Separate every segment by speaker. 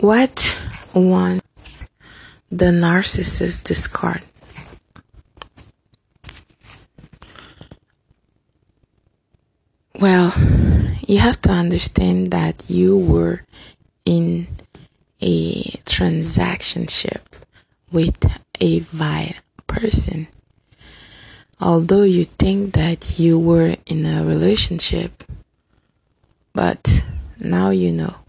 Speaker 1: What one the narcissist discard? Well, you have to understand that you were in a transactionship with a vile person. Although you think that you were in a relationship, but now you know.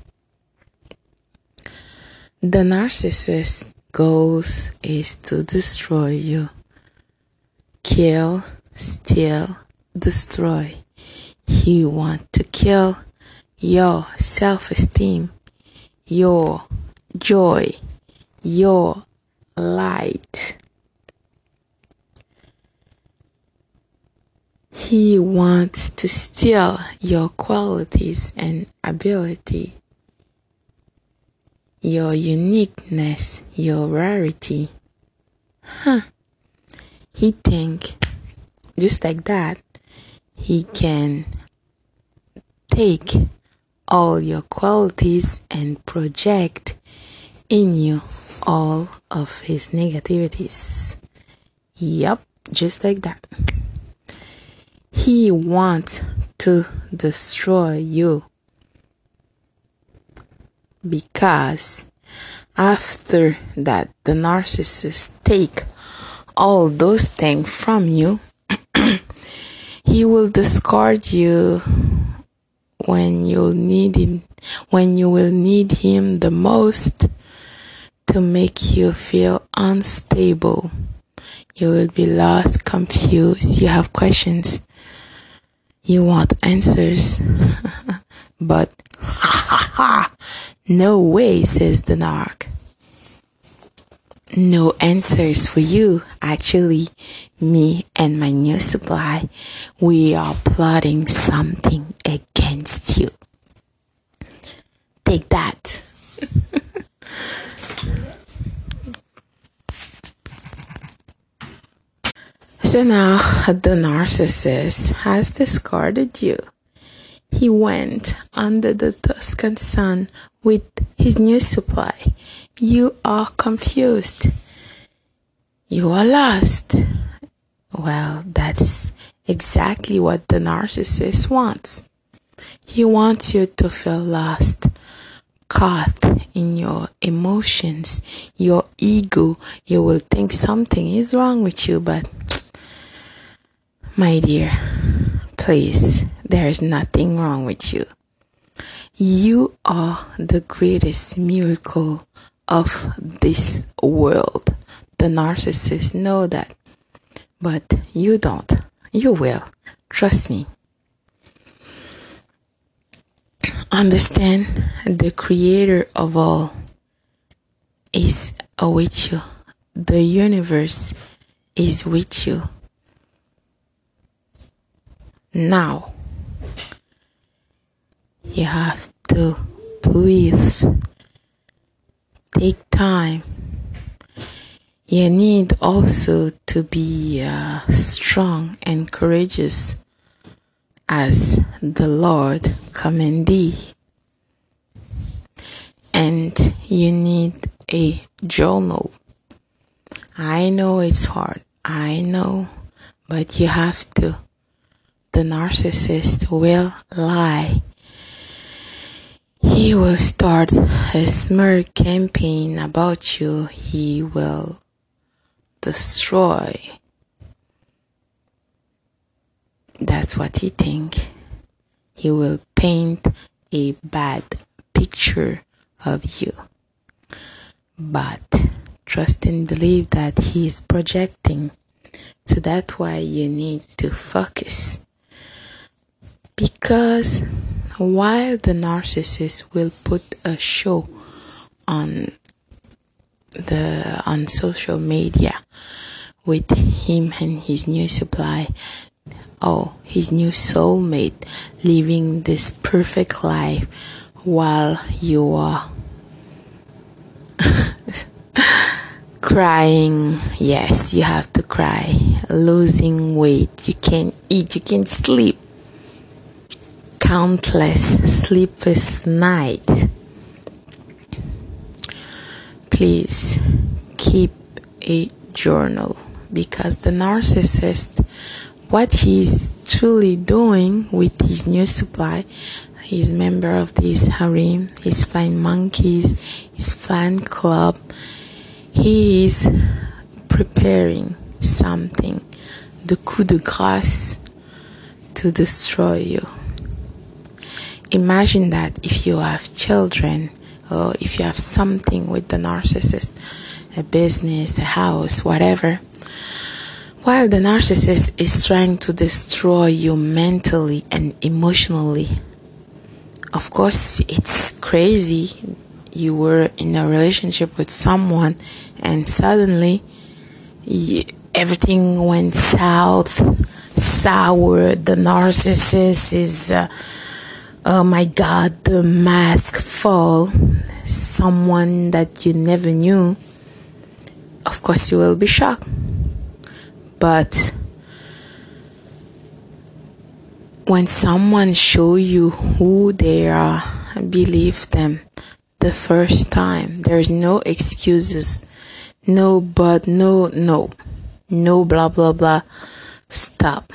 Speaker 1: The narcissist's goals is to destroy you. Kill, steal, destroy. He want to kill your self-esteem, your joy, your light. He wants to steal your qualities and ability, your uniqueness, your rarity. Huh. He think just like that, he can take all your qualities and project in you all of his negativities. Yep, just like that. He wants to destroy you because after that the narcissist take all those things from you he will discard you when you'll need when you will need him the most to make you feel unstable. You will be lost confused you have questions. You want answers, but ha ha ha, no way, says the narc. No answers for you. Actually, me and my new supply, we are plotting something against you. Take that. So now the narcissist has discarded you. He went under the Tuscan sun with his new supply. You are confused. You are lost. Well, that's exactly what the narcissist wants. He wants you to feel lost, caught in your emotions, your ego. You will think something is wrong with you, but my dear, please, there is nothing wrong with you. You are the greatest miracle of this world. The narcissists know that, but you don't. You will. Trust me. Understand the creator of all is with you. The universe is with you now you have to breathe. Take time. You need also to be uh, strong and courageous as the lord commandee. And you need a journal. I know it's hard i know but you have to. The narcissist will lie. He will start a smear campaign about you. He will destroy. That's what he think. He will paint a bad picture of you. But trust and believe that he is projecting. So that's why you need to focus because while the narcissist will put a show on the on social media with him and his new supply oh his new soulmate living this perfect life while you are crying. Yes you have to cry. Losing weight. You can't eat. You can't sleep countless sleepless nights. please keep a journal because the narcissist, what he's truly doing with his new supply, he's member of this harem, his flying monkeys, his fan club. He is preparing something, the coup de grace to destroy you. Imagine that if you have children or if you have something with the narcissist, a business, a house, whatever, while the narcissist is trying to destroy you mentally and emotionally, of course, it's crazy. You were in a relationship with someone and suddenly you, everything went south, sour. The narcissist is, uh, oh my god, the mask fall. Someone that you never knew. Of course, you will be shocked. But when someone show you who they are believe them the first time. There's no excuses. No but no no. No blah blah blah. Stop.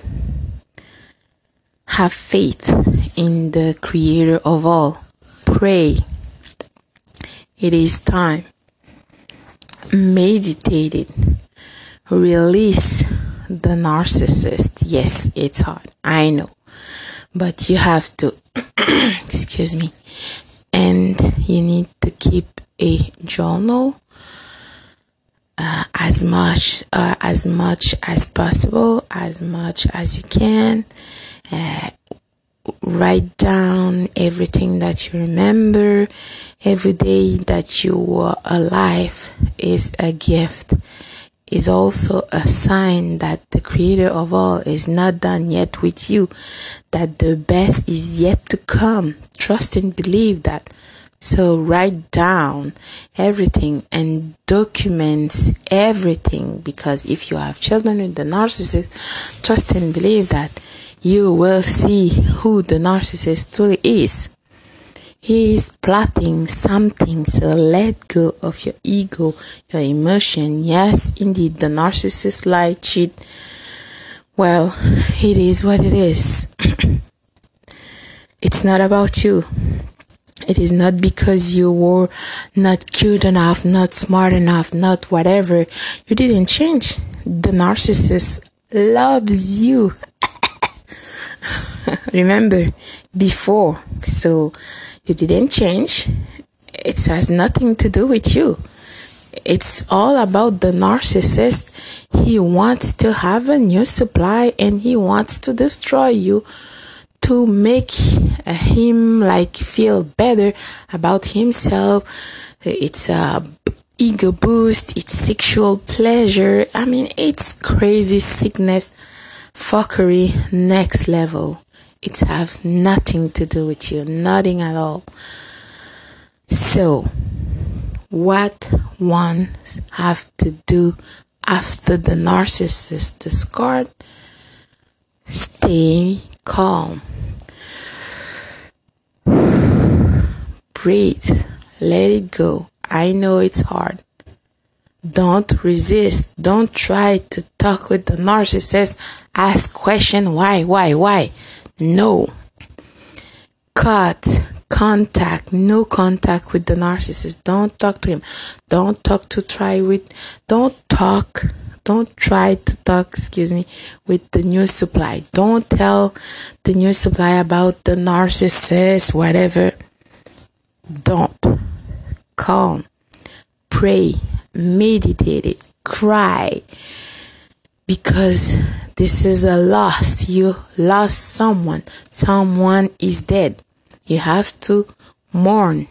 Speaker 1: Have faith in the creator of all pray it is time meditate it release the narcissist. Yes, it's hard. I know. But you have to, excuse me, and you need to keep a journal uh, as much uh, as much as possible, as much as you can. Uh, write down everything that you remember. Every day that you are alive is a gift is also a sign that the creator of all is not done yet with you, that the best is yet to come. Trust and believe that. So write down everything and document everything because if you have children with the narcissist, trust and believe that you will see who the narcissist truly is. He is plotting something, so let go of your ego, your emotion. Yes, indeed, the narcissist lie, cheat. Well, it is what it is. it's not about you. It is not because you were not cute enough, not smart enough, not whatever. You didn't change. The narcissist loves you. Remember before. So you didn't change. It has nothing to do with you. It's all about the narcissist. He wants to have a new supply and he wants to destroy you to make uh, him like feel better about himself. It's a ego boost. It's sexual pleasure. I mean, it's crazy sickness, fuckery, next level. It has nothing to do with you, nothing at all. So, what one have to do after the narcissist discard? Stay calm. Breathe. Let it go. I know it's hard. Don't resist. Don't try to talk with the narcissist. Ask question why, why, why. No. Cut contact, no contact with the narcissist. Don't talk to him. Don't talk to try with, don't talk, don't try to talk, excuse me, with the new supply. Don't tell the new supply about the narcissist, whatever. Don't. Calm. Pray. Meditate it. Cry. Because this is a loss. You lost someone. Someone is dead. You have to mourn.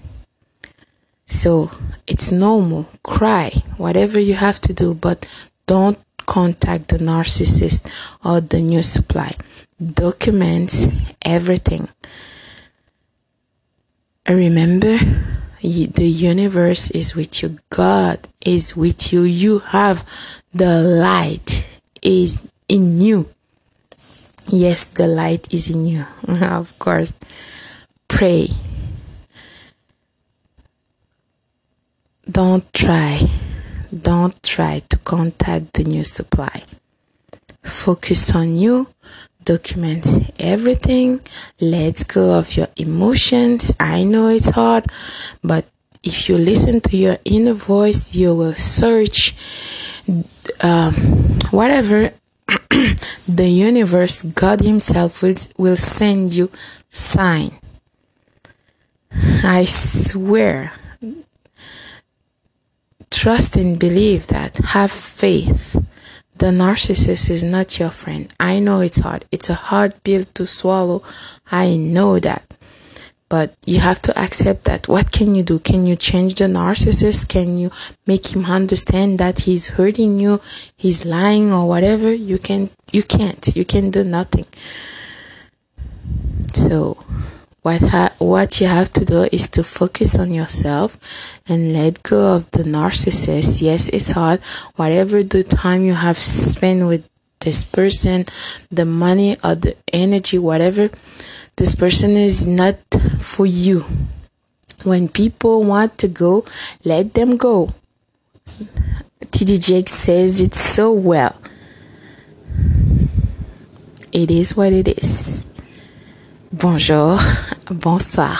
Speaker 1: So it's normal. Cry. Whatever you have to do, but don't contact the narcissist or the new supply. Document everything. Remember, the universe is with you. God is with you. You have the light is in you. Yes, the light is in you. of course. Pray. don't try, don't try to contact the new supply. Focus on you, document everything, let go of your emotions. I know it's hard, but if you listen to your inner voice, you will search um, whatever the universe, God Himself will, will send you sign. I swear. Trust and believe that. Have faith. The narcissist is not your friend. I know it's hard. It's a hard pill to swallow. I know that. But you have to accept that. What can you do? Can you change the narcissist? Can you make him understand that he's hurting you? He's lying or whatever? You can, you can't. You can do nothing. So, what ha- what you have to do is to focus on yourself and let go of the narcissist. Yes, it's hard. Whatever the time you have spent with this person, the money or the energy, whatever, this person is not for you. When people want to go, let them go. TD Jakes says it so well. It is what it is. Bonjour, bonsoir.